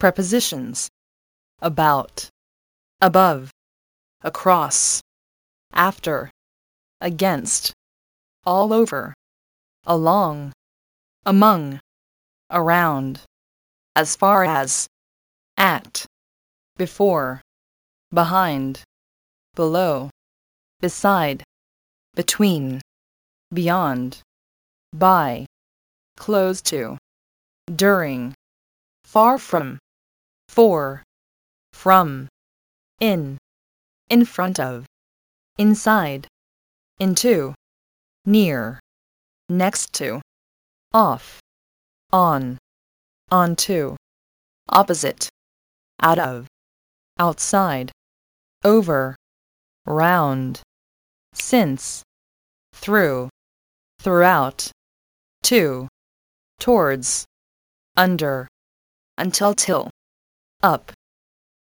Prepositions about, above, across, after, against, all over, along, among, around, as far as, at, before, behind, below, beside, between, beyond, by, close to, during, far from, for, from, in, in front of, inside, into, near, next to, off, on, onto, opposite, out of, outside, over, round, since, through, throughout, to, towards, under, until till, up,